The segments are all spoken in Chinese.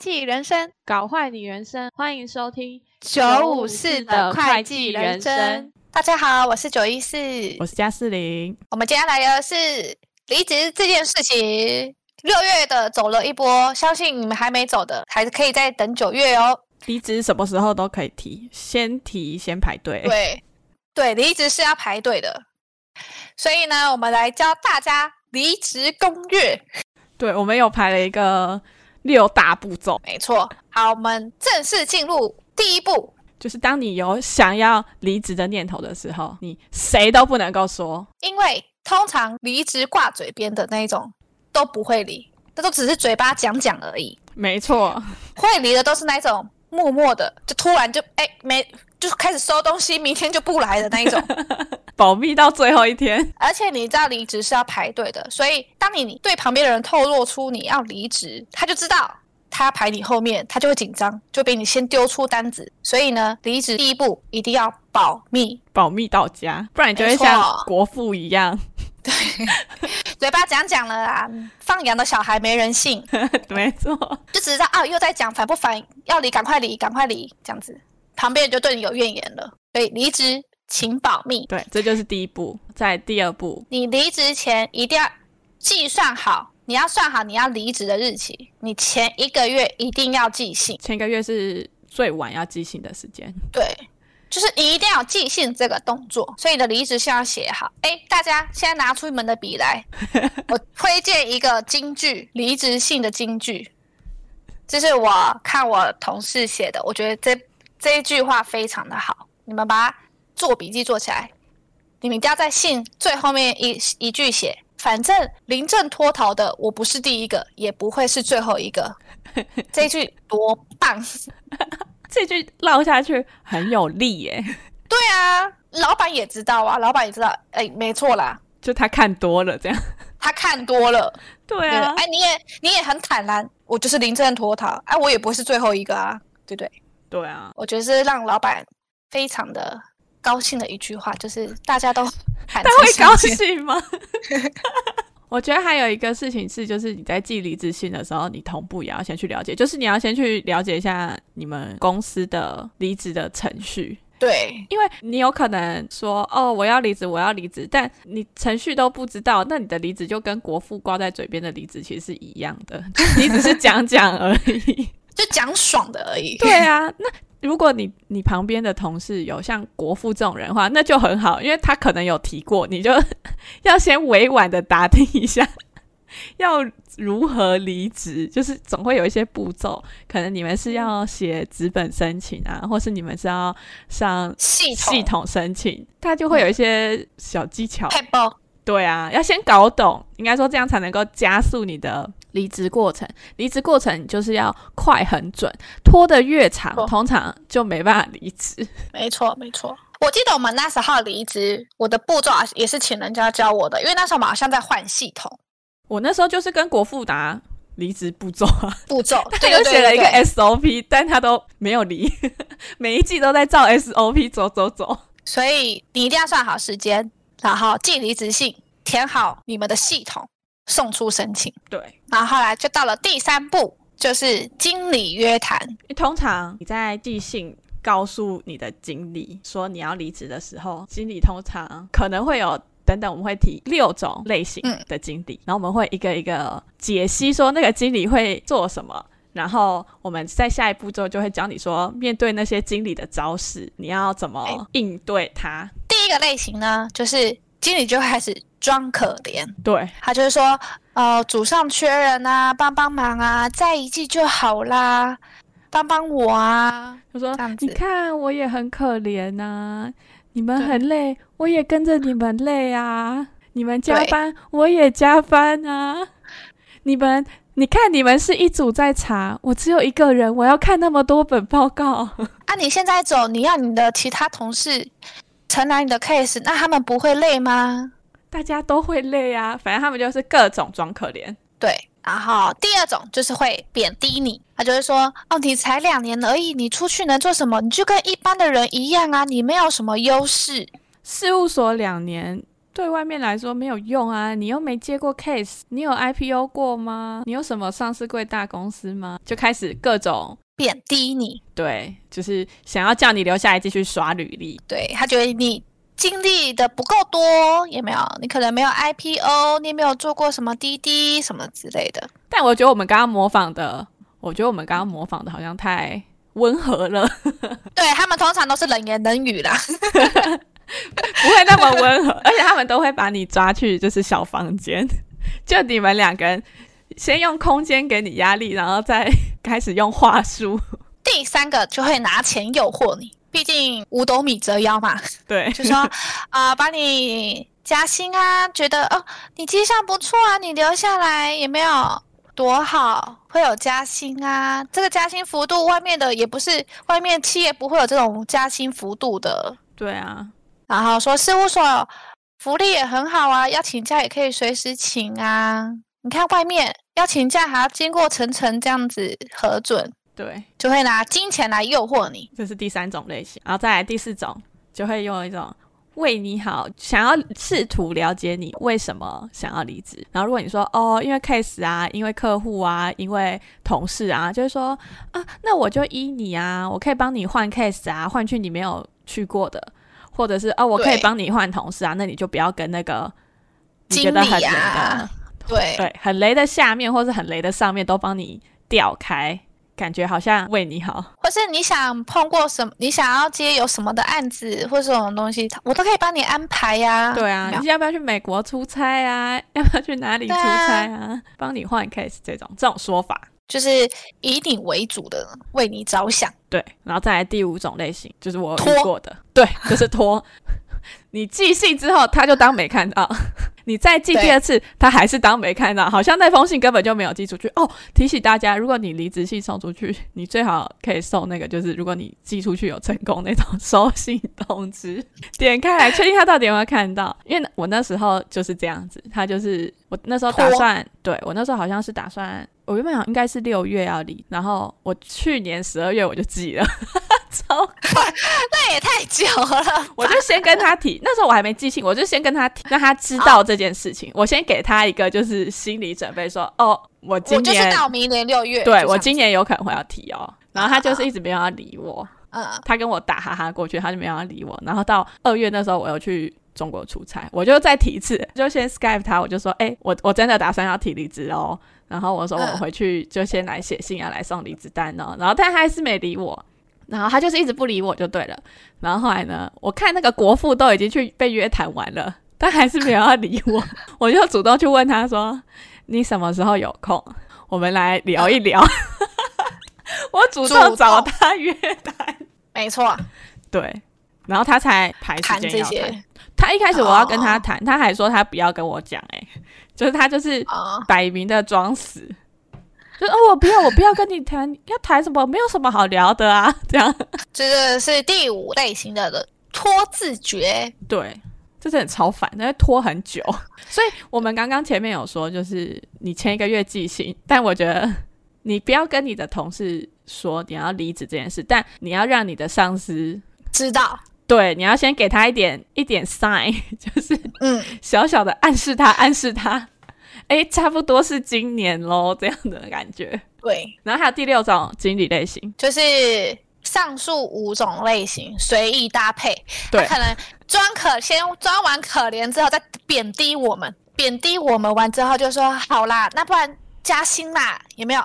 计人生，搞坏你人生。欢迎收听九五四的会计人生。大家好，我是九一四，我是加四零。我们接下来的是离职这件事情。六月的走了一波，相信你们还没走的，还是可以再等九月哦。离职什么时候都可以提，先提先排队。对，对，离职是要排队的。所以呢，我们来教大家离职攻略。对，我们有排了一个。六大步骤，没错。好，我们正式进入第一步，就是当你有想要离职的念头的时候，你谁都不能够说，因为通常离职挂嘴边的那一种都不会离，那都只是嘴巴讲讲而已。没错，会离的都是那种默默的，就突然就哎没。就开始收东西，明天就不来的那一种，保密到最后一天。而且你知道离职是要排队的，所以当你对旁边的人透露出你要离职，他就知道他要排你后面，他就会紧张，就比你先丢出单子。所以呢，离职第一步一定要保密，保密到家，不然你就会像国父一样，对，嘴巴讲讲了啊，放羊的小孩没人信，没错，就只知道啊又在讲烦不烦，要离赶快离，赶快离这样子。旁边人就对你有怨言了，所以离职请保密。对，这就是第一步。在第二步，你离职前一定要计算好，你要算好你要离职的日期。你前一个月一定要寄信，前一个月是最晚要寄信的时间。对，就是你一定要寄信这个动作，所以你的离职信要写好。哎，大家现在拿出你们的笔来，我推荐一个金句，离职信的金句，这是我看我同事写的，我觉得这。这一句话非常的好，你们把它做笔记做起来。你们一定要在信最后面一一句写：反正临阵脱逃的我不是第一个，也不会是最后一个。这一句多棒！这句唠下去很有力耶。对啊，老板也知道啊，老板也知道，哎，没错啦，就他看多了这样。他看多了，对啊。哎，你也你也很坦然，我就是临阵脱逃，哎，我也不会是最后一个啊，对不对？对啊，我觉得是让老板非常的高兴的一句话，就是大家都他会高 兴吗？我觉得还有一个事情是，就是你在寄离职信的时候，你同步也要先去了解，就是你要先去了解一下你们公司的离职的程序。对，因为你有可能说哦，我要离职，我要离职，但你程序都不知道，那你的离职就跟国父挂在嘴边的离职其实是一样的，你只是讲讲而已。就讲爽的而已。对啊，那如果你你旁边的同事有像国父这种人的话，那就很好，因为他可能有提过，你就 要先委婉的打听一下，要如何离职，就是总会有一些步骤，可能你们是要写纸本申请啊，或是你们是要上系统。系统申请，他就会有一些小技巧。对啊，要先搞懂，应该说这样才能够加速你的离职过程。离职过程就是要快很准，拖得越长，通常就没办法离职。没错，没错。我记得我们那时候离职，我的步骤也是请人家教我的，因为那时候我们好像在换系统。我那时候就是跟国富达离职步骤啊，步骤，他就写了一个 SOP，但他都没有离，每一季都在照 SOP 走走走。所以你一定要算好时间。然后寄离职信，填好你们的系统，送出申请。对，然后后来就到了第三步，就是经理约谈。通常你在寄信告诉你的经理说你要离职的时候，经理通常可能会有等等，我们会提六种类型的经理，嗯、然后我们会一个一个解析说那个经理会做什么，然后我们在下一步骤就会教你说面对那些经理的招式，你要怎么应对他。第一个类型呢，就是经理就会开始装可怜，对，他就是说，呃，组上缺人啊，帮帮忙啊，再一季就好啦，帮帮我啊。他说，你看我也很可怜呐、啊，你们很累，我也跟着你们累啊，你们加班，我也加班啊，你们，你看你们是一组在查，我只有一个人，我要看那么多本报告。啊，你现在走，你要你的其他同事。承揽你的 case，那他们不会累吗？大家都会累啊，反正他们就是各种装可怜。对，然后第二种就是会贬低你，他就会说：“哦，你才两年而已，你出去能做什么？你就跟一般的人一样啊，你没有什么优势。”事务所两年对外面来说没有用啊，你又没接过 case，你有 IPO 过吗？你有什么上市贵大公司吗？就开始各种贬低你，对，就是想要叫你留下来继续刷履历，对，他觉得你经历的不够多，有没有，你可能没有 IPO，你也没有做过什么滴滴什么之类的。但我觉得我们刚刚模仿的，我觉得我们刚刚模仿的好像太温和了，对，他们通常都是冷言冷语啦。不会那么温和，而且他们都会把你抓去就是小房间，就你们两个人先用空间给你压力，然后再开始用话术。第三个就会拿钱诱惑你，毕竟五斗米折腰嘛。对，就说啊，把、呃、你加薪啊，觉得哦，你绩效不错啊，你留下来也没有多好，会有加薪啊。这个加薪幅度，外面的也不是，外面企业不会有这种加薪幅度的。对啊。然后说事务所福利也很好啊，要请假也可以随时请啊。你看外面要请假还要经过层层这样子核准，对，就会拿金钱来诱惑你。这是第三种类型，然后再来第四种，就会用一种为你好，想要试图了解你为什么想要离职。然后如果你说哦，因为 case 啊，因为客户啊，因为同事啊，就是说啊，那我就依你啊，我可以帮你换 case 啊，换去你没有去过的。或者是哦，我可以帮你换同事啊，那你就不要跟那个你觉得很雷的，啊、对对，很雷的下面或是很雷的上面都帮你调开，感觉好像为你好。或是你想碰过什么，你想要接有什么的案子或是什么东西，我都可以帮你安排呀、啊。对啊，你要不要去美国出差啊？要不要去哪里出差啊？帮、啊、你换 case 这种这种说法。就是以你为主的，为你着想。对，然后再来第五种类型，就是我拖过的，拖对，就是拖。你寄信之后，他就当没看到；你再寄第二次，他还是当没看到，好像那封信根本就没有寄出去。哦，提醒大家，如果你离职信送出去，你最好可以送那个，就是如果你寄出去有成功那种 收信通知，点开来确定他到底有没有看到。因为我那时候就是这样子，他就是我那时候打算，对，我那时候好像是打算。我原本想应该是六月要离，然后我去年十二月我就寄了，超快，那也太久了。我就先跟他提，那时候我还没记性，我就先跟他提，让他知道这件事情。哦、我先给他一个就是心理准备说，说哦，我今年我就是到明年六月，对我今年有可能会要提哦。然后他就是一直没有要理我，嗯，他跟我打哈哈过去，他就没有要理我。然后到二月那时候我又去中国出差，我就再提一次，就先 Skype 他，我就说，哎、欸，我我真的打算要提离职哦。然后我说我回去就先来写信啊，来送离职单哦。然后但他还是没理我，然后他就是一直不理我就对了。然后后来呢，我看那个国父都已经去被约谈完了，但还是没有要理我。我就主动去问他说：“你什么时候有空？我们来聊一聊。”我主动找他约谈，没错，对。然后他才排时间要谈。他一开始我要跟他谈，哦、他还说他不要跟我讲、欸，哎。就是他就是摆明的装死，哦、就哦，我不要，我不要跟你谈，要谈什么？没有什么好聊的啊，这样。这个是第五类型的人，拖自觉。对，这是很超烦，那拖很久。所以我们刚刚前面有说，就是你前一个月寄信，但我觉得你不要跟你的同事说你要离职这件事，但你要让你的上司知道。对，你要先给他一点一点 sign，就是嗯，小小的暗示他，暗示他，哎，差不多是今年喽，这样的感觉。对，然后还有第六种经理类型，就是上述五种类型随意搭配。对，可能装可先装完可怜之后，再贬低我们，贬低我们完之后就说好啦，那不然加薪啦，有没有？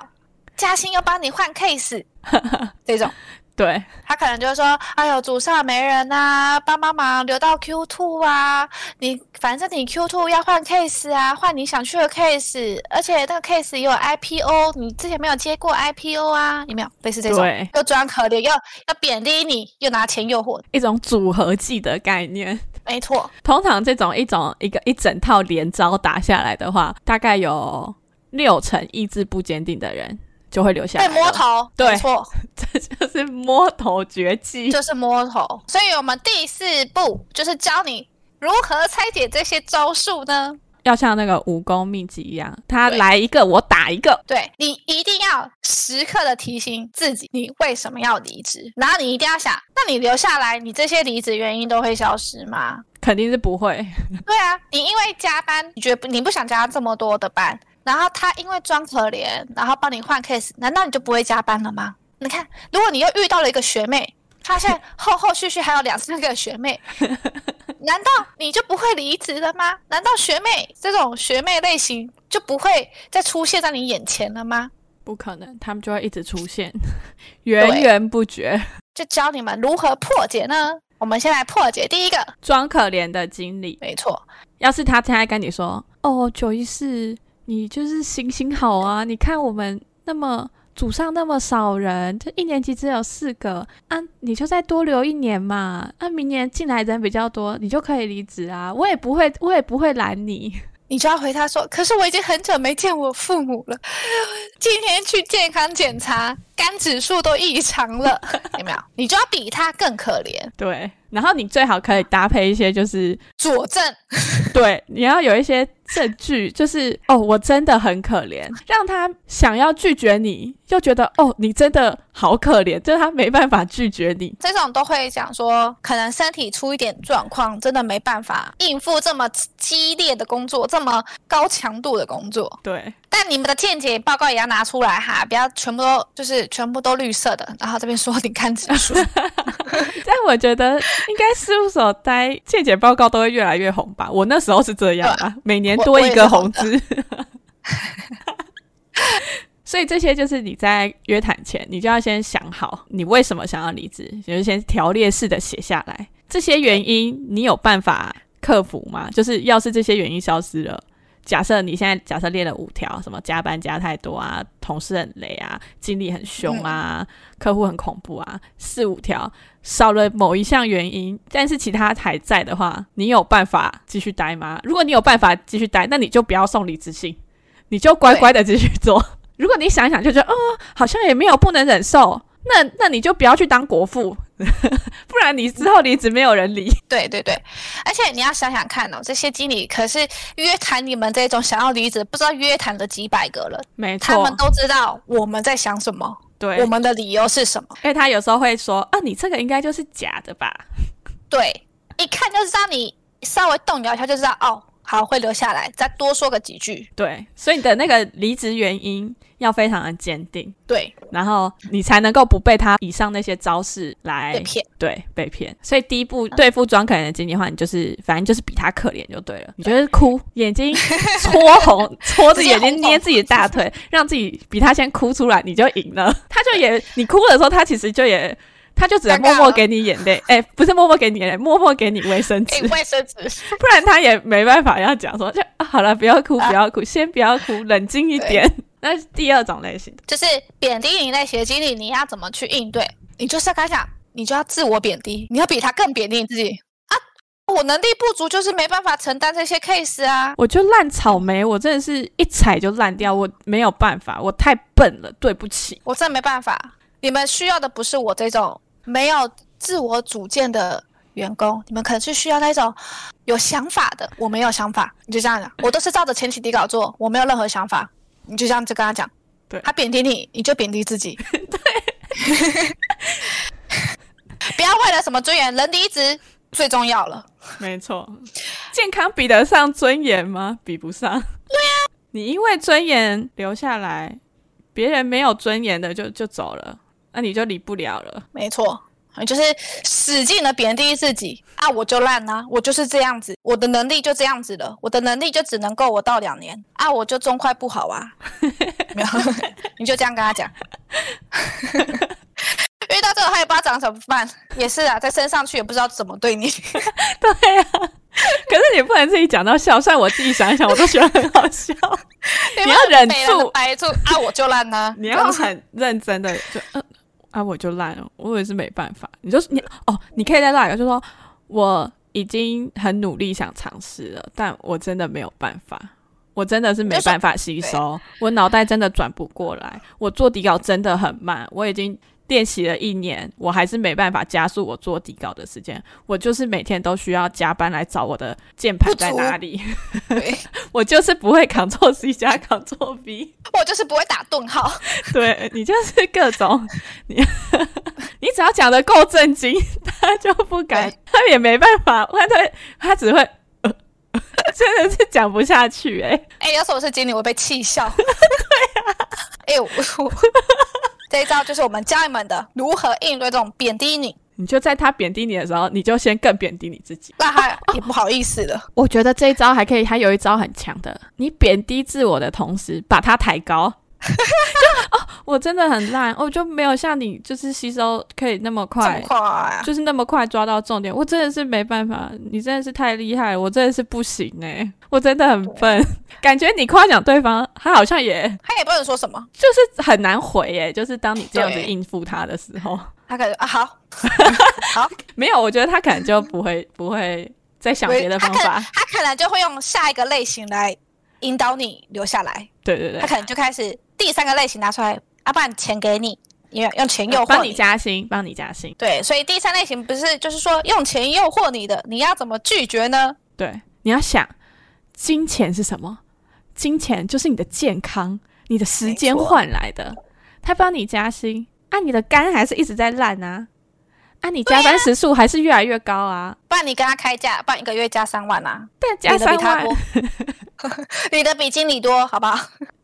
加薪又帮你换 case，这种。对，他可能就说：“哎呦，组上没人啊，帮帮忙留到 Q two 啊！你反正你 Q two 要换 case 啊，换你想去的 case，而且那个 case 也有 IPO，你之前没有接过 IPO 啊？有没有类似这种？对又装可怜，又要贬低你，又拿钱诱惑，一种组合技的概念。没错，通常这种一种一个一整套连招打下来的话，大概有六成意志不坚定的人。”就会留下来。被摸头，对，没错，这就是摸头绝技，就是摸头。所以，我们第四步就是教你如何拆解这些招数呢？要像那个武功秘籍一样，他来一个我打一个。对，你一定要时刻的提醒自己，你为什么要离职？然后你一定要想，那你留下来，你这些离职原因都会消失吗？肯定是不会。对啊，你因为加班，你觉得你不想加这么多的班，然后他因为装可怜，然后帮你换 case，难道你就不会加班了吗？你看，如果你又遇到了一个学妹。他现在后后续续还有两三个学妹，难道你就不会离职了吗？难道学妹这种学妹类型就不会再出现在你眼前了吗？不可能，他们就会一直出现，源源不绝。就教你们如何破解呢？我们先来破解第一个装可怜的经理。没错，要是他现在跟你说：“哦，九一四，你就是行行好啊，你看我们那么。”组上那么少人，就一年级只有四个啊，你就再多留一年嘛，那、啊、明年进来人比较多，你就可以离职啊，我也不会，我也不会拦你。你就要回他说，可是我已经很久没见我父母了，今天去健康检查，肝指数都异常了，有没有？你就要比他更可怜。对，然后你最好可以搭配一些就是佐证，对，你要有一些。证据 就是哦，我真的很可怜，让他想要拒绝你，又觉得哦，你真的好可怜，就是他没办法拒绝你。这种都会讲说，可能身体出一点状况，真的没办法应付这么激烈的工作，这么高强度的工作。对。但你们的见解报告也要拿出来哈，不要全部都就是全部都绿色的，然后这边说你看指数。但我觉得应该事务所待见解报告都会越来越红吧？我那时候是这样啊，每年多一个红字。所以这些就是你在约谈前，你就要先想好你为什么想要离职，就是先条列式的写下来。这些原因你有办法克服吗？就是要是这些原因消失了。假设你现在假设列了五条，什么加班加太多啊，同事很累啊，经理很凶啊，嗯、客户很恐怖啊，四五条少了某一项原因，但是其他还在的话，你有办法继续待吗？如果你有办法继续待，那你就不要送离职信，你就乖乖的继续做。如果你想想就觉得，哦，好像也没有不能忍受。那那你就不要去当国父，不然你之后离职没有人理。对对对，而且你要想想看哦，这些经理可是约谈你们这种想要离职，不知道约谈了几百个了。没错，他们都知道我们在想什么，对，我们的理由是什么。因为他有时候会说啊，你这个应该就是假的吧？对，一看就知道你稍微动摇一下就知道哦。好，会留下来，再多说个几句。对，所以你的那个离职原因要非常的坚定。对，然后你才能够不被他以上那些招式来被骗。对，被骗。所以第一步对付装可怜的经理的话，你就是反正就是比他可怜就对了。你觉得哭，眼睛 搓红，搓着眼睛捏自己的大腿，让自己比他先哭出来，你就赢了。他就也，你哭的时候，他其实就也。他就只能默默给你眼泪，哎、欸，不是默默给你眼泪，默默给你卫生纸，卫生纸，不然他也没办法要讲说，就、啊、好了，不要哭，不要哭，啊、先不要哭，冷静一点。那是第二种类型的，就是贬低你类型的经历，你要怎么去应对？你就是要跟他讲，你就要自我贬低，你要比他更贬低你自己啊！我能力不足，就是没办法承担这些 case 啊！我就烂草莓，我真的是一踩就烂掉，我没有办法，我太笨了，对不起，我真的没办法。你们需要的不是我这种。没有自我主见的员工，你们可能是需要那种有想法的。我没有想法，你就这样讲。我都是照着前期底稿做，我没有任何想法。你就这样子跟他讲。对，他贬低你，你就贬低自己。对，不要为了什么尊严，人离职最重要了。没错，健康比得上尊严吗？比不上。对呀、啊，你因为尊严留下来，别人没有尊严的就就走了。那你就离不了了。没错，你就是使劲的贬低自己啊！我就烂啊，我就是这样子，我的能力就这样子了，我的能力就只能够我到两年啊！我就中快不好啊，没有，你就这样跟他讲。遇到这个他也不知道长什么办，也是啊，再升上去也不知道怎么对你。对啊，可是你不能自己讲到笑，虽然我自己想一想，我都觉得很好笑。你要忍住，挨住啊！我就烂呢。你要很认真的就嗯。啊，我就烂了，我也是没办法。你就是你哦，你可以在那里就说我已经很努力想尝试了，但我真的没有办法，我真的是没办法吸收，我脑袋真的转不过来，我做底稿真的很慢，我已经练习了一年，我还是没办法加速我做底稿的时间。我就是每天都需要加班来找我的键盘在哪里。我就是不会 Ctrl C 加 Ctrl V，我就是不会打顿号。对，你就是各种你，你只要讲的够震惊，他就不敢，他也没办法，他他他只会，呃、真的是讲不下去哎、欸。哎、欸，要是我是经理，我会被气笑。对啊，哎我。这一招就是我们教你们的如何应对这种贬低你。你就在他贬低你的时候，你就先更贬低你自己，那他也不好意思了。我觉得这一招还可以，还有一招很强的，你贬低自我的同时，把他抬高。就哦，我真的很烂，我就没有像你，就是吸收可以那么快，快啊、就是那么快抓到重点。我真的是没办法，你真的是太厉害了，我真的是不行哎、欸，我真的很笨。感觉你夸奖对方，他好像也，他也不能说什么，就是很难回哎、欸。就是当你这样子应付他的时候，他可能啊好，好，没有，我觉得他可能就不会不会再想别的方法他，他可能就会用下一个类型来引导你留下来。对对对，他可能就开始。第三个类型拿出来，啊，不然钱给你，用用钱诱惑你，帮你加薪，帮你加薪。对，所以第三类型不是就是说用钱诱惑你的，你要怎么拒绝呢？对，你要想，金钱是什么？金钱就是你的健康、你的时间换来的。他帮你加薪，啊，你的肝还是一直在烂啊，啊，你加班时数还是越来越高啊。不然你跟他开价，不然一个月加三万啊，但加三万，你的比 经理多，好不好？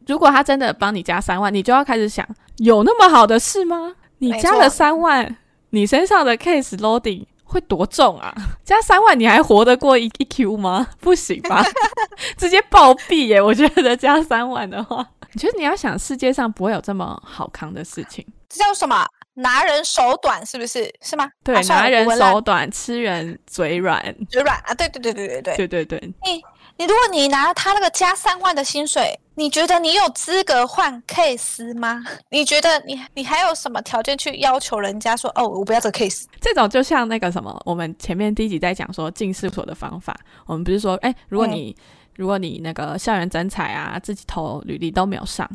如果他真的帮你加三万，你就要开始想，有那么好的事吗？你加了三万，你身上的 case loading 会多重啊？加三万你还活得过一一 Q 吗？不行吧，直接暴毙耶！我觉得加三万的话，你觉得你要想世界上不会有这么好康的事情？这叫什么？拿人手短是不是？是吗？对，啊、拿人手短，吃人嘴软，嘴软啊！对对对对对对对对对。欸你如果你拿他那个加三万的薪水，你觉得你有资格换 case 吗？你觉得你你还有什么条件去要求人家说哦，我不要这个 case？这种就像那个什么，我们前面第一集在讲说进事务所的方法，我们不是说，哎，如果你、嗯、如果你那个校园征才啊，自己投履历都没有上，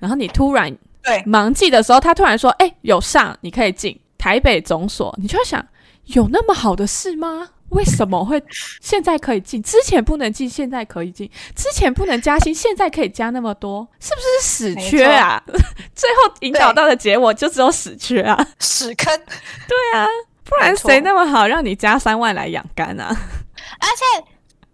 然后你突然对忙季的时候，他突然说，哎，有上，你可以进台北总所，你就会想，有那么好的事吗？为什么会现在可以进？之前不能进，现在可以进。之前不能加薪，现在可以加那么多，是不是死缺啊？最后引导到的结果就只有死缺啊，屎坑。对啊，不然谁那么好让你加三万来养肝啊？而且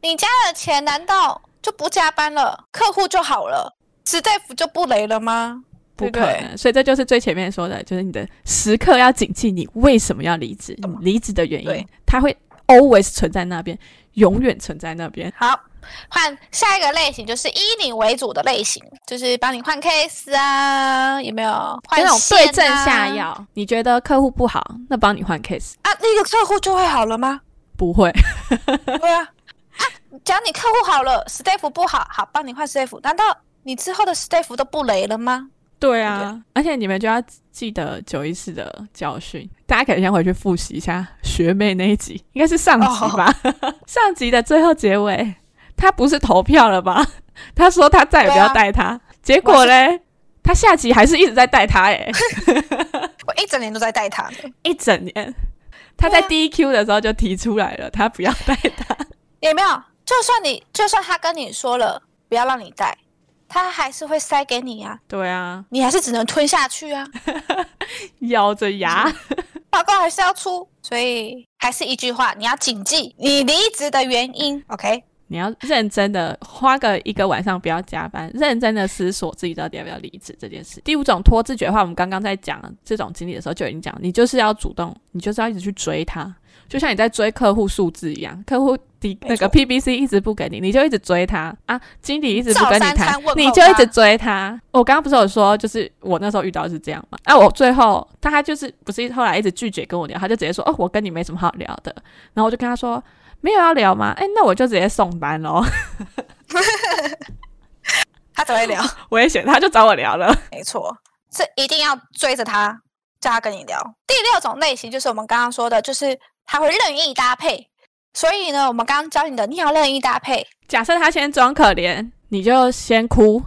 你加了钱，难道就不加班了，客户就好了，staff 就不雷了吗？不可能。所以这就是最前面说的，就是你的时刻要谨记你为什么要离职，离职的原因，他会。Always 存在那边，永远存在那边。好，换下一个类型，就是以你为主的类型，就是帮你换 case 啊，有没有？换、啊、那种对症下药。你觉得客户不好，那帮你换 case 啊，那个客户就会好了吗？不会。对啊，啊，只要你客户好了，staff 不好，好，帮你换 staff，难道你之后的 staff 都不雷了吗？对啊，对，而且你们就要记得九一四的教训，大家可以先回去复习一下学妹那一集，应该是上集吧？哦、上集的最后结尾，他不是投票了吧？他说他再也不要带他，啊、结果嘞，他下集还是一直在带他、欸，哎，我一整年都在带他，一整年，他在 DQ 的时候就提出来了，他不要带他，也没有？就算你，就算他跟你说了不要让你带。他还是会塞给你呀，对啊，你还是只能吞下去啊，咬着牙，报告还是要出，所以还是一句话，你要谨记你离职的原因，OK？你要认真的花个一个晚上，不要加班，认真的思索自己到底要不要离职这件事。第五种拖自觉的话，我们刚刚在讲这种经历的时候就已经讲，你就是要主动，你就是要一直去追他。就像你在追客户数字一样，客户的那个 PBC 一直不给你，你就一直追他啊。经理一直不跟你谈，你就一直追他。我刚刚不是有说，就是我那时候遇到的是这样嘛？啊，我最后他就是不是后来一直拒绝跟我聊，他就直接说哦，我跟你没什么好聊的。然后我就跟他说没有要聊吗？哎，那我就直接送单喽。他怎么会聊？我也选，他就找我聊了。没错，是一定要追着他，叫他跟你聊。第六种类型就是我们刚刚说的，就是。他会任意搭配，所以呢，我们刚刚教你的，你要任意搭配。假设他先装可怜，你就先哭，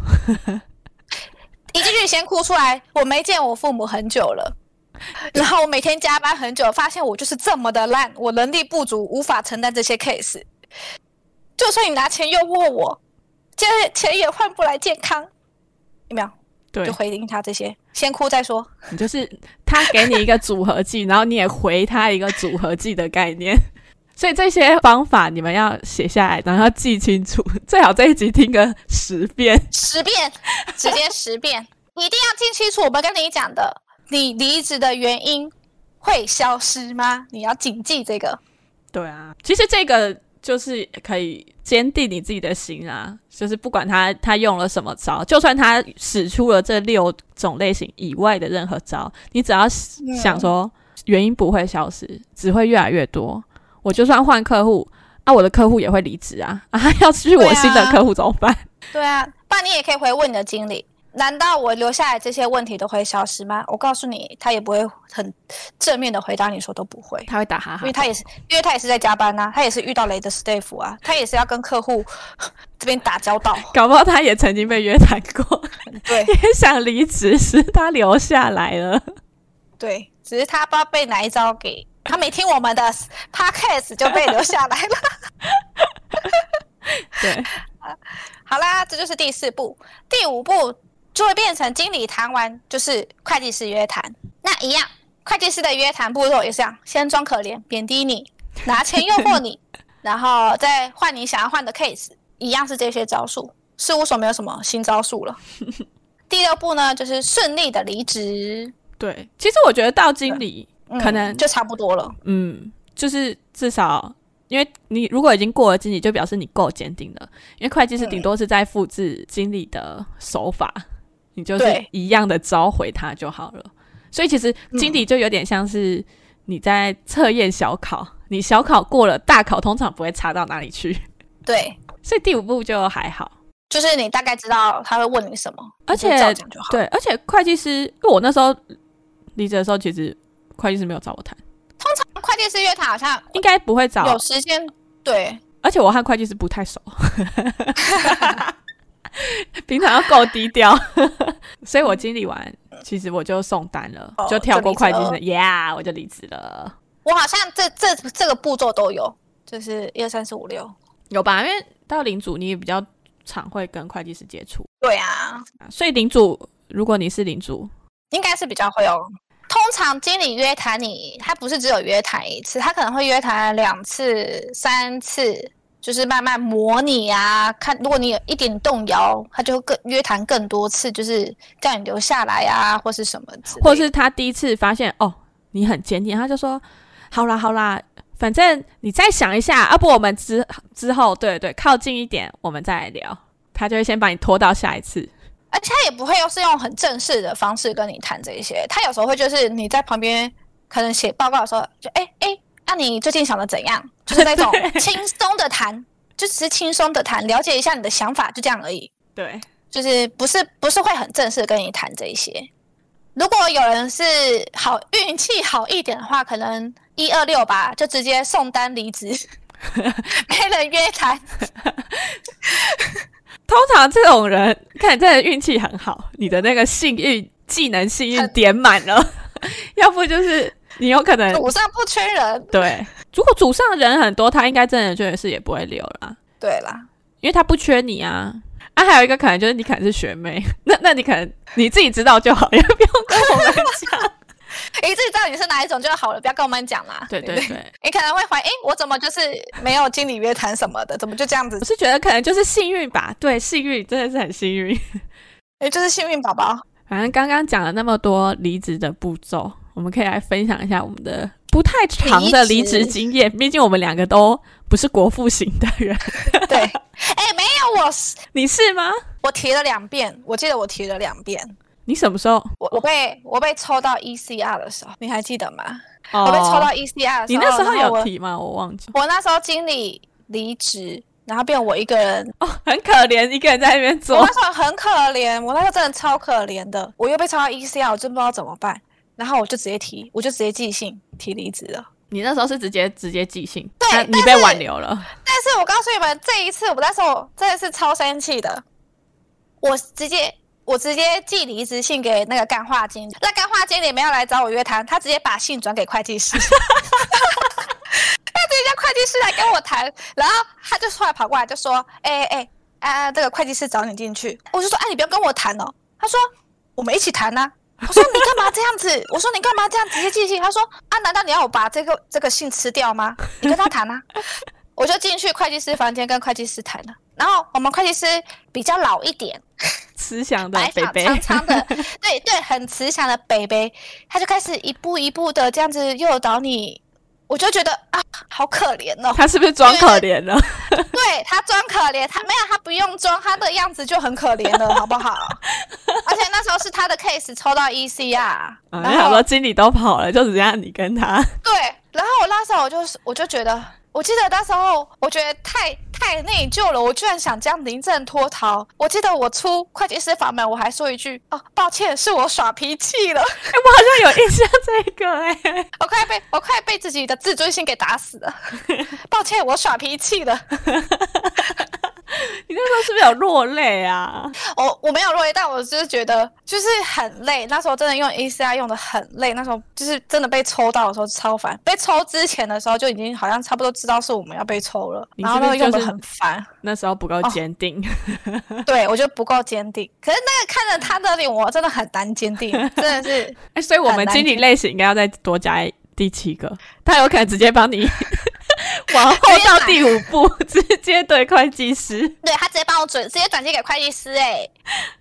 一进去先哭出来。我没见我父母很久了，然后我每天加班很久，发现我就是这么的烂，我能力不足，无法承担这些 case。就算你拿钱诱惑我，这钱也换不来健康。有没有？对，就回应他这些，先哭再说。你就是他给你一个组合技，然后你也回他一个组合技的概念。所以这些方法你们要写下来，然后记清楚，最好这一集听个十遍，十遍，直接十遍，一定要记清楚。我们跟你讲的，你离职的原因会消失吗？你要谨记这个。对啊，其实这个。就是可以坚定你自己的心啊！就是不管他他用了什么招，就算他使出了这六种类型以外的任何招，你只要想说原因不会消失，只会越来越多。我就算换客户，那、啊、我的客户也会离职啊！啊，要去我新的客户怎么办？对啊，不然你也可以回问你的经理。难道我留下来这些问题都会消失吗？我告诉你，他也不会很正面的回答你说都不会，他会打哈哈，因为他也是，因为他也是在加班呐、啊，他也是遇到雷的 staff 啊，他也是要跟客户 这边打交道，搞不好他也曾经被约谈过，对，也想离职，是他留下来了，对，只是他不知道被哪一招给，他没听我们的 podcast 就被留下来了，对，好啦，这就是第四步，第五步。就会变成经理谈完就是会计师约谈，那一样，会计师的约谈步骤也是这样，先装可怜，贬低你，拿钱诱惑你，然后再换你想要换的 case，一样是这些招数。事务所没有什么新招数了。第六步呢，就是顺利的离职。对，其实我觉得到经理可能、嗯、就差不多了。嗯，就是至少。因为你如果已经过了经理，就表示你够坚定了。因为会计师顶多是在复制经理的手法，你就是一样的召回他就好了。所以其实经理就有点像是你在测验小考，你小考过了，大考通常不会差到哪里去。对，所以第五步就还好，就是你大概知道他会问你什么，而且对，而且会计师，因为我那时候离职的时候，其实会计师没有找我谈。通常会计师约谈好像应该不会找，有时间对，而且我和会计师不太熟，平常要够低调，所以我经理完，其实我就送单了，哦、就跳过会计师，Yeah，我就离职了。我好像这这这个步骤都有，就是一二三四五六。有吧？因为到领主你也比较常会跟会计师接触，对啊，所以领主如果你是领主，应该是比较会哦。通常经理约谈你，他不是只有约谈一次，他可能会约谈两次、三次，就是慢慢模拟啊。看如果你有一点动摇，他就更约谈更多次，就是叫你留下来啊，或是什么。或是他第一次发现哦，你很坚定，他就说好啦好啦，反正你再想一下，要、啊、不我们之之后对对靠近一点，我们再来聊。他就会先把你拖到下一次。而且他也不会又是用很正式的方式跟你谈这一些，他有时候会就是你在旁边可能写报告的时候，就哎哎，欸啊、你最近想的怎样？就是那种 轻松的谈，就只是轻松的谈，了解一下你的想法，就这样而已。对，就是不是不是会很正式跟你谈这一些。如果有人是好运气好一点的话，可能一二六吧，就直接送单离职，没人约谈。通常这种人，看你真的运气很好，你的那个幸运技能幸运点满了，要不就是你有可能组上不缺人。对，如果组上人很多，他应该真的就是也不会留啦。对啦，因为他不缺你啊。啊，还有一个可能就是你可能是学妹，那那你可能你自己知道就好，也不用跟我们讲。你自己知道你是哪一种就好了，不要跟我们讲啦。对对对，你可能会怀疑，诶，我怎么就是没有经理约谈什么的，怎么就这样子？我是觉得可能就是幸运吧，对，幸运真的是很幸运，诶，就是幸运宝宝。反正刚刚讲了那么多离职的步骤，我们可以来分享一下我们的不太长的离职经验。毕竟我们两个都不是国父型的人。对，诶，没有我，你是吗？我提了两遍，我记得我提了两遍。你什么时候？我我被我被抽到 ECR 的时候，你还记得吗？哦、我被抽到 ECR 的时候，你那时候有提吗？我，我忘记。我那时候经理离职，然后变我一个人，哦，很可怜，一个人在那边做。我那时候很可怜，我那时候真的超可怜的。我又被抽到 ECR，我真不知道怎么办。然后我就直接提，我就直接寄信提离职了。你那时候是直接直接寄信？对，啊、你被挽留了。但是我告诉你们，这一次我那时候真的是超生气的，我直接。我直接寄离职信给那个干化经理，那干化经理没有来找我约谈，他直接把信转给会计师，他直接叫会计师来跟我谈，然后他就出来跑过来就说：“哎哎哎，啊，这个会计师找你进去。”我就说：“哎，你不要跟我谈哦。”他说：“我们一起谈呐。”我说：“你干嘛这样子？”我说：“你干嘛这样直接进去？”他说：“啊，难道你要我把这个这个信吃掉吗？你跟他谈啊。”我就进去会计师房间跟会计师谈了。然后我们会计师比较老一点，慈祥的北北长长的，对对，很慈祥的北北，他就开始一步一步的这样子诱导你，我就觉得啊，好可怜哦。他是不是装可怜了？对，他装可怜，他没有，他不用装，他的样子就很可怜了，好不好？而且那时候是他的 case 抽到 EC 啊，然后好多经理都跑了，就只剩下你跟他。对，然后我那时候我就我就觉得。我记得那时候，我觉得太太内疚了，我居然想将临阵脱逃。我记得我出会计师房门，我还说一句：“哦，抱歉，是我耍脾气了。”哎，我好像有印象这个哎、欸，我快被我快被自己的自尊心给打死了。抱歉，我耍脾气了。你那时候是不是有落泪啊？我我没有落泪，但我就是觉得就是很累。那时候真的用 A C R 用的很累，那时候就是真的被抽到的时候超烦。被抽之前的时候就已经好像差不多知道是我们要被抽了，是是然后那个用的很烦。那时候不够坚定，哦、对我觉得不够坚定。可是那个看着他的脸，我真的很难坚定，真的是。哎、欸，所以我们经理类型应该要再多加第七个，他有可能直接帮你。往后到第五步，直接对会计师，对他直接帮我转，直接转接给会计师、欸，哎，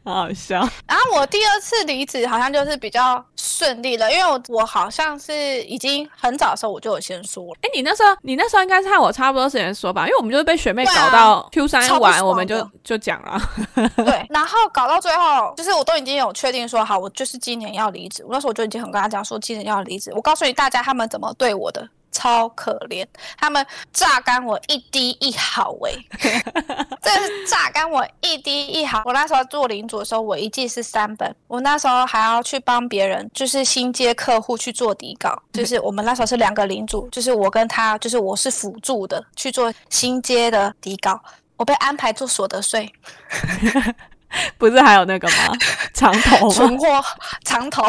好好笑。然后我第二次离职好像就是比较顺利了，因为我我好像是已经很早的时候我就有先说了。哎、欸，你那时候你那时候应该是和我差不多时间说吧，因为我们就是被学妹搞到 Q 三完，我们就就讲了。对，然后搞到最后，就是我都已经有确定说好，我就是今年要离职。我那时候我就已经很跟他讲说今年要离职。我告诉你大家他们怎么对我的。超可怜，他们榨干我一滴一毫哎，真的是榨干我一滴一毫。我那时候做领主的时候，我一季是三本，我那时候还要去帮别人，就是新接客户去做底稿，就是我们那时候是两个领主，就是我跟他，就是我是辅助的去做新接的底稿，我被安排做所得税。不是还有那个吗？长头存货长头，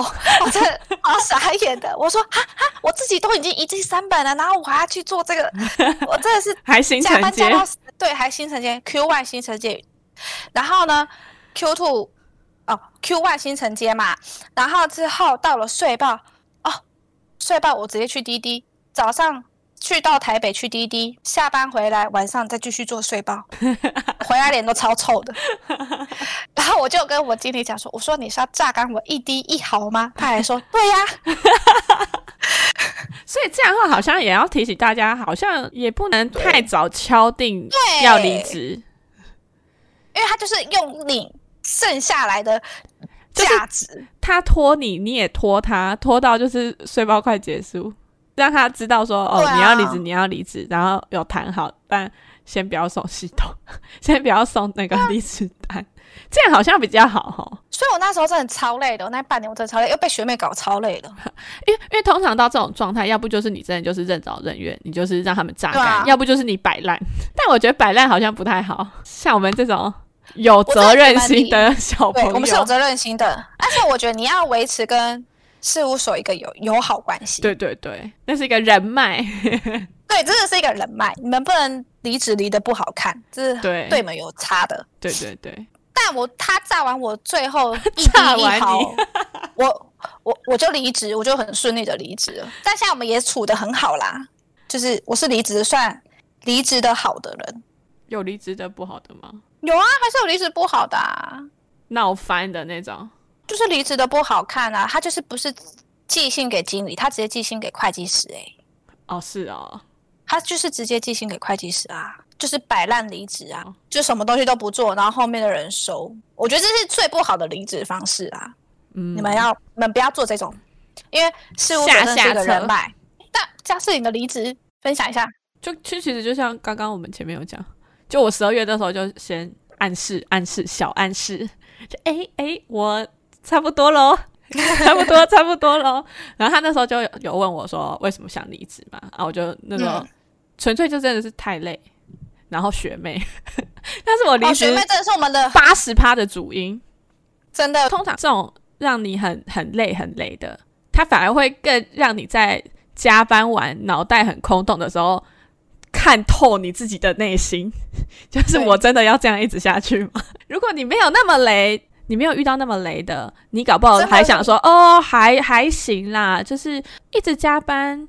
我真的好傻眼的。我说哈哈，我自己都已经一进三本了，然后我还要去做这个，我真的是 还新承接，对，还新承接 Q one 新承接，然后呢 Q two 哦 Q one 新承接嘛，然后之后到了税报哦，税报我直接去滴滴，早上。去到台北去滴滴，下班回来晚上再继续做睡包，回来脸都超臭的。然后我就跟我经理讲说：“我说你是要榨干我一滴一毫吗？”他还说：“ 对呀。”所以这样的话，好像也要提醒大家，好像也不能太早敲定要离职，因为他就是用你剩下来的价值，他拖你，你也拖他，拖到就是睡包快结束。让他知道说哦，啊、你要离职，你要离职，然后有谈好，但先不要送系统，先不要送那个离职单，啊、这样好像比较好哈。所以我那时候真的超累的，我那半年我真的超累，又被学妹搞超累的。因为因为通常到这种状态，要不就是你真的就是任劳任怨，你就是让他们榨干；啊、要不就是你摆烂。但我觉得摆烂好像不太好，像我们这种有责任心的小朋友，我们是有责任心的，而且我觉得你要维持跟。事务所一个友友好关系，对对对，那是一个人脉，对，真的是一个人脉。你们不能离职离得不好看，这是对对你们有差的。对对对，但我他炸完我最后一 滴一毫，我我我就离职，我就很顺利的离职了。但现在我们也处的很好啦，就是我是离职算离职的好的人，有离职的不好的吗？有啊，还是有离职不好的啊，闹翻的那种。就是离职的不好看啊，他就是不是寄信给经理，他直接寄信给会计师哎、欸。哦，是哦，他就是直接寄信给会计师啊，就是摆烂离职啊，就什么东西都不做，然后后面的人收。我觉得这是最不好的离职方式啊。嗯，你们要你们不要做这种，因为事务所的是一个人脉。但家世你的离职分享一下，就其实就像刚刚我们前面有讲，就我十二月的时候就先暗示暗示小暗示，就哎哎、欸欸、我。差不多喽，差不多，差不多喽。然后他那时候就有问我说：“为什么想离职嘛？”啊，我就那个纯粹就真的是太累。然后学妹，但是我离职，学妹真的是我们的八十趴的主因。真的，通常这种让你很很累很累的，他反而会更让你在加班完脑袋很空洞的时候看透你自己的内心。就是我真的要这样一直下去吗？如果你没有那么雷，你没有遇到那么雷的，你搞不好还想说哦，还还行啦，就是一直加班，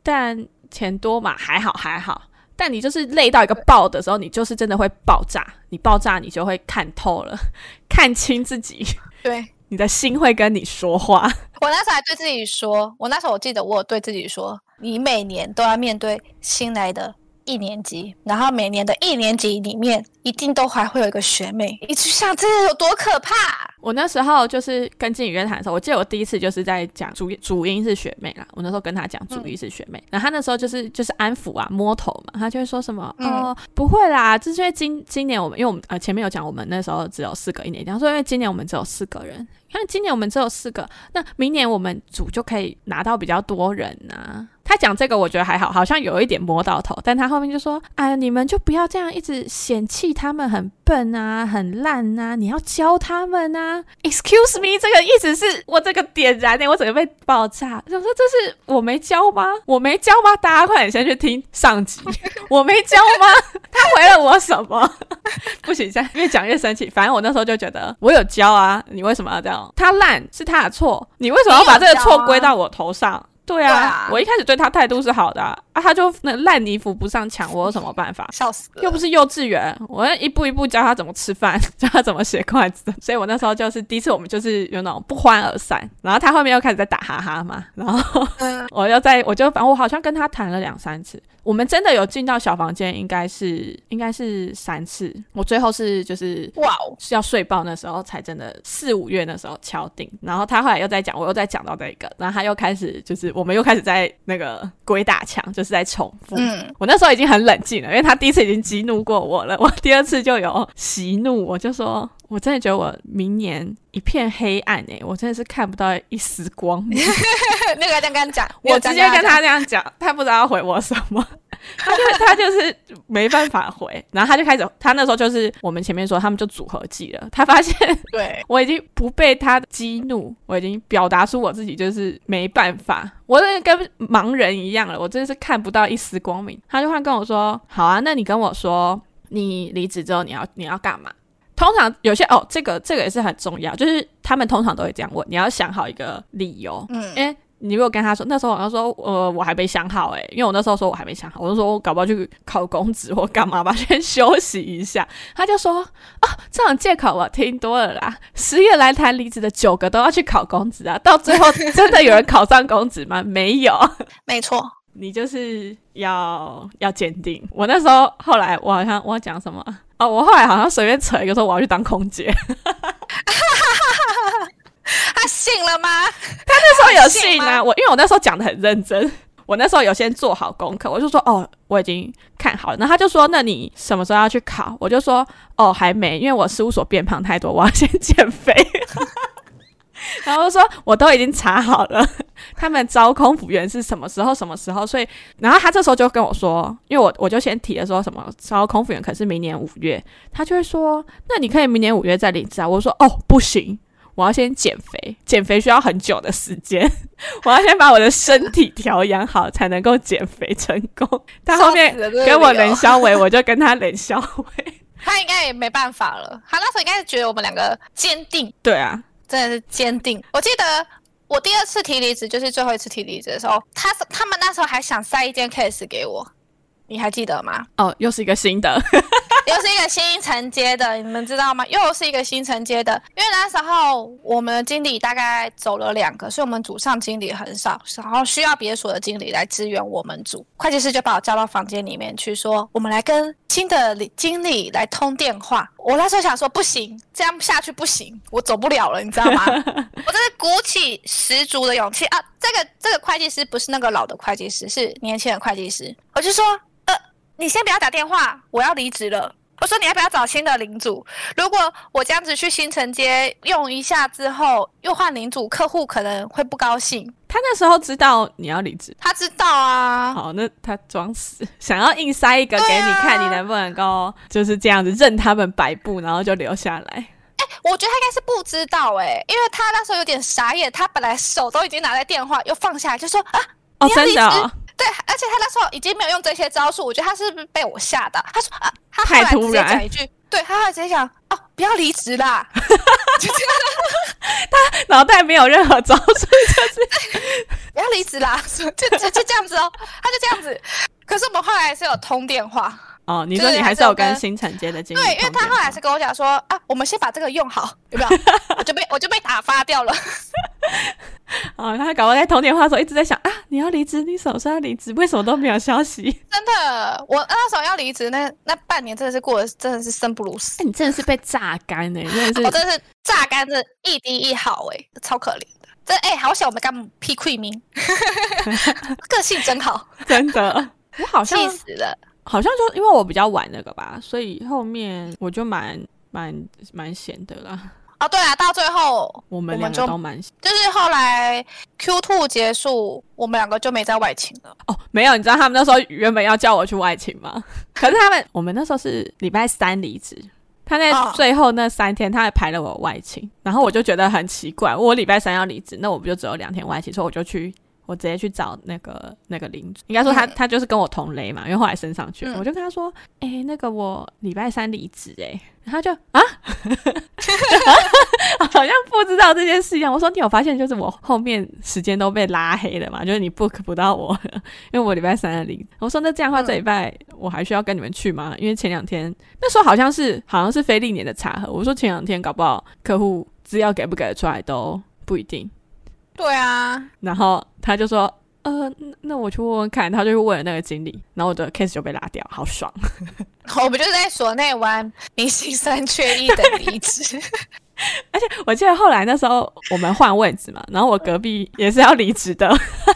但钱多嘛，还好还好。但你就是累到一个爆的时候，你就是真的会爆炸。你爆炸，你就会看透了，看清自己。对，你的心会跟你说话。我那时候还对自己说，我那时候我记得我有对自己说，你每年都要面对新来的一年级，然后每年的一年级里面，一定都还会有一个学妹。你去想这有多可怕？我那时候就是跟经理约谈的时候，我记得我第一次就是在讲主主音是学妹啦。我那时候跟他讲主音是学妹，嗯、然后他那时候就是就是安抚啊摸头嘛，他就会说什么、嗯、哦不会啦，这是因为今今年我们因为我们呃前面有讲我们那时候只有四个一年级，他说因为今年我们只有四个人，看今年我们只有四个，那明年我们组就可以拿到比较多人呐、啊。他讲这个我觉得还好，好像有一点摸到头，但他后面就说哎呀你们就不要这样一直嫌弃他们很笨啊很烂啊，你要教他们啊。Excuse me，这个意思是我这个点燃的，我整个被爆炸。想说这是我没教吗？我没教吗？大家快点先去听上集，我没教吗？他回了我什么？不行，现在越讲越生气。反正我那时候就觉得我有教啊，你为什么要这样？他烂是他的错，你为什么要把这个错归到我头上？对啊，我一开始对他态度是好的啊，啊他就那烂泥扶不上墙，我有什么办法？笑死了，又不是幼稚园，我要一步一步教他怎么吃饭，教他怎么写筷子。所以我那时候就是第一次，我们就是有那种不欢而散。然后他后面又开始在打哈哈嘛，然后 我又在，我就反正我好像跟他谈了两三次。我们真的有进到小房间，应该是应该是三次。我最后是就是哇哦，是要睡爆那时候才真的四五月那时候敲定。然后他后来又在讲，我又在讲到这个，然后他又开始就是我们又开始在那个鬼打墙，就是在重复。嗯，我那时候已经很冷静了，因为他第一次已经激怒过我了，我第二次就有息怒，我就说。我真的觉得我明年一片黑暗哎、欸，我真的是看不到一丝光明。那个刚刚讲，我直接跟他这样讲，他不知道要回我什么，他就他就是没办法回，然后他就开始，他那时候就是我们前面说他们就组合技了，他发现对 我已经不被他激怒，我已经表达出我自己就是没办法，我真的跟盲人一样了，我真的是看不到一丝光明。他就会跟我说：“好啊，那你跟我说，你离职之后你要你要干嘛？”通常有些哦，这个这个也是很重要，就是他们通常都会这样问，你要想好一个理由。嗯，因为你如果跟他说，那时候我要说，呃，我还没想好，诶，因为我那时候说我还没想好，我就说我搞不好去考公职或干嘛吧，先休息一下。他就说，啊，这种借口我听多了啦，十月来谈离职的九个都要去考公职啊，到最后真的有人考上公职吗？没有，没错，你就是要要坚定。我那时候后来我好像我要讲什么？哦，我后来好像随便扯一个说我要去当空姐，他信了吗？他那时候有信啊，我因为我那时候讲的很认真，我那时候有先做好功课，我就说哦，我已经看好了。然后他就说，那你什么时候要去考？我就说哦，还没，因为我事务所变胖太多，我要先减肥。然后说，我都已经查好了，他们招空服员是什么时候？什么时候？所以，然后他这时候就跟我说，因为我我就先提了说什么招空服员可是明年五月，他就会说，那你可以明年五月再领职啊。我说哦，不行，我要先减肥，减肥需要很久的时间，我要先把我的身体调养好，才能够减肥成功。他后面跟我冷笑话，我就跟他冷笑话，他应该也没办法了。他那时候应该是觉得我们两个坚定，对啊。真的是坚定。我记得我第二次提离职，就是最后一次提离职的时候，他他们那时候还想塞一件 case 给我，你还记得吗？哦，又是一个新的，又是一个新承接的，你们知道吗？又是一个新承接的，因为那时候我们的经理大概走了两个，所以我们组上经理很少，然后需要别所的经理来支援我们组。会计师就把我叫到房间里面去说：“我们来跟。”新的经理来通电话，我那时候想说不行，这样下去不行，我走不了了，你知道吗？我真是鼓起十足的勇气啊！这个这个会计师不是那个老的会计师，是年轻的会计师。我就说，你先不要打电话，我要离职了。我说你要不要找新的领主？如果我这样子去新城街用一下之后又换领主，客户可能会不高兴。他那时候知道你要离职，他知道啊。好，那他装死，想要硬塞一个给你看，你能不能够就是这样子任他们摆布，然后就留下来？哎，我觉得他应该是不知道哎、欸，因为他那时候有点傻眼，他本来手都已经拿在电话，又放下来，就说啊，哦，真的、哦，对，而且他那时候已经没有用这些招数，我觉得他是不是被我吓到？他说啊，他后来直接讲一句，对，他后来直接讲哦，不要离职啦，就这样，他脑袋没有任何招数，就是离职啦，就就就这样子哦，他就这样子。可是我们后来是有通电话。哦，你说你还是有跟新承接的经历？对，因为他后来是跟我讲说啊，我们先把这个用好，有没有？我就被我就被打发掉了。哦，他搞我在通电话的时候一直在想啊，你要离职，你什么时候要离职？为什么都没有消息？真的，我那时候要离职，那那半年真的是过得真的是生不如死。欸、你真的是被榨干哎，真的是，我真的是榨干，这一滴一毫哎，超可怜的。这哎、欸，好险我们刚批亏命，个性真好，真的，我好像气死了。好像就因为我比较晚那个吧，所以后面我就蛮蛮蛮闲的啦。哦，对啊，到最后我们两个都蛮闲，就是后来 Q two 结束，我们两个就没在外勤了。哦，没有，你知道他们那时候原本要叫我去外勤吗？可是他们我们那时候是礼拜三离职，他在最后那三天他还排了我外勤，然后我就觉得很奇怪，我礼拜三要离职，那我不就只有两天外勤，所以我就去。我直接去找那个那个领主，应该说他、嗯、他就是跟我同类嘛，因为后来升上去。了，嗯、我就跟他说，哎、欸，那个我礼拜三离职，哎，然后他就啊，好这件事一样。我说你有发现，就是我后面时间都被拉黑了嘛，就是你 book 不到我，因为我礼拜三要离职。我说那这样的话，这礼拜我还需要跟你们去吗？因为前两天那时候好像是好像是非历年的查核，我说前两天搞不好客户资料给不给得出来都不一定。对啊，然后他就说，呃，那我去问问看，他就去问了那个经理，然后我的 case 就被拉掉，好爽。我不就在所内玩明星三缺一的离职，而且我记得后来那时候我们换位置嘛，然后我隔壁也是要离职的，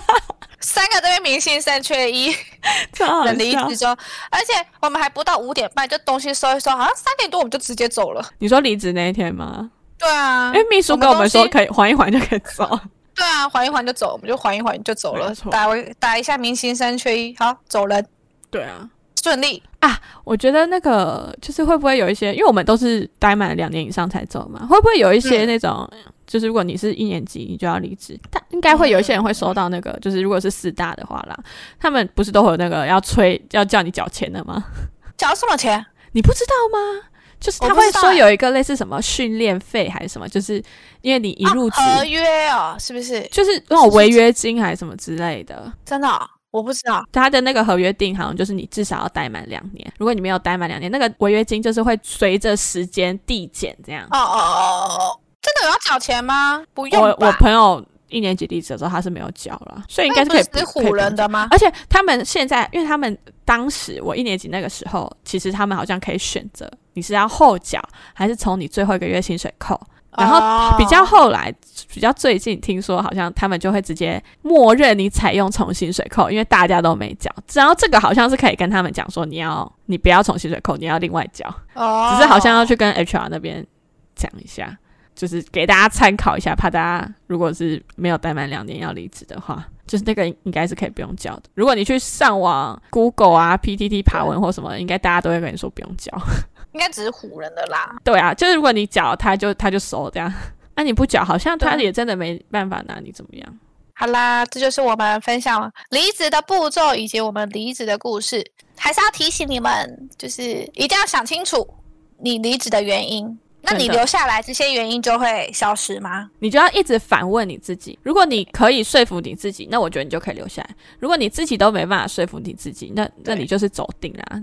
三个都是明星三缺一 的离职中，而且我们还不到五点半就东西收一收，好像三点多我们就直接走了。你说离职那一天吗？对啊，因为秘书跟我们说可以缓一缓就可以走。对啊，缓一缓就走，我们就缓一缓就走了，打打一下明星三缺一，好走人。对啊，顺利啊！我觉得那个就是会不会有一些，因为我们都是待满两年以上才走嘛，会不会有一些那种，嗯、就是如果你是一年级，你就要离职，但应该会有一些人会收到那个，嗯、就是如果是四大的话啦，他们不是都会有那个要催要叫你缴钱的吗？缴什么钱？你不知道吗？就是他会说有一个类似什么训练费还是什么，就是因为你一入职、啊、合约哦，是不是？就是那种违约金还是什么之类的？真的、哦，我不知道。他的那个合约定好像就是你至少要待满两年，如果你没有待满两年，那个违约金就是会随着时间递减这样。哦哦哦哦，真的有要缴钱吗？不用。我我朋友一年级离职的时候他是没有缴了，所以应该是可以不是唬人的吗？而且他们现在，因为他们当时我一年级那个时候，其实他们好像可以选择。你是要后缴还是从你最后一个月薪水扣？然后比较后来，比较最近听说好像他们就会直接默认你采用重薪水扣，因为大家都没缴。然后这个好像是可以跟他们讲说，你要你不要重薪水扣，你要另外缴。哦，只是好像要去跟 HR 那边讲一下，就是给大家参考一下，怕大家如果是没有待满两年要离职的话，就是那个应该是可以不用交的。如果你去上网 Google 啊、PTT 爬文或什么，应该大家都会跟你说不用缴。应该只是唬人的啦。对啊，就是如果你缴，他就他就收这样。那、啊、你不缴，好像他也真的没办法拿你怎么样。好啦，这就是我们分享离职的步骤以及我们离职的故事。还是要提醒你们，就是一定要想清楚你离职的原因。那你留下来，这些原因就会消失吗？你就要一直反问你自己。如果你可以说服你自己，那我觉得你就可以留下来。如果你自己都没办法说服你自己，那那你就是走定了。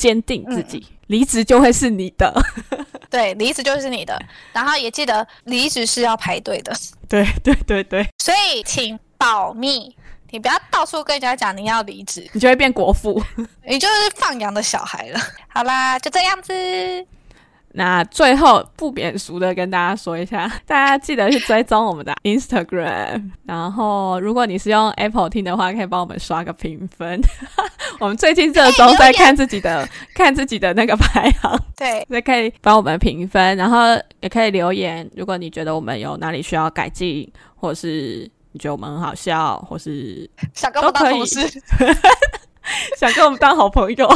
坚定自己，离职、嗯、就会是你的。对，离职就是你的。然后也记得，离职是要排队的。对对对对。所以请保密，你不要到处跟人家讲你要离职，你就会变国父，你就是放羊的小孩了。好啦，就这样子。那最后不免俗的跟大家说一下，大家记得去追踪我们的 Instagram。然后，如果你是用 Apple 听的话，可以帮我们刷个评分。我们最近热衷在看自己的、欸、看自己的那个排行，对，所以可以帮我们评分，然后也可以留言。如果你觉得我们有哪里需要改进，或是你觉得我们很好笑，或是想跟我们当同事，想跟我们当好朋友。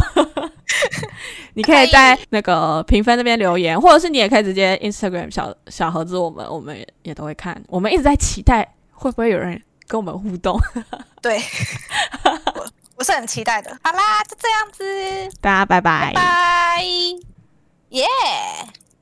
你可以在那个评分那边留言，或者是你也可以直接 Instagram 小小盒子我们，我们也都会看。我们一直在期待会不会有人跟我们互动。对，我我是很期待的。好啦，就这样子，大家拜拜，拜拜，耶。Yeah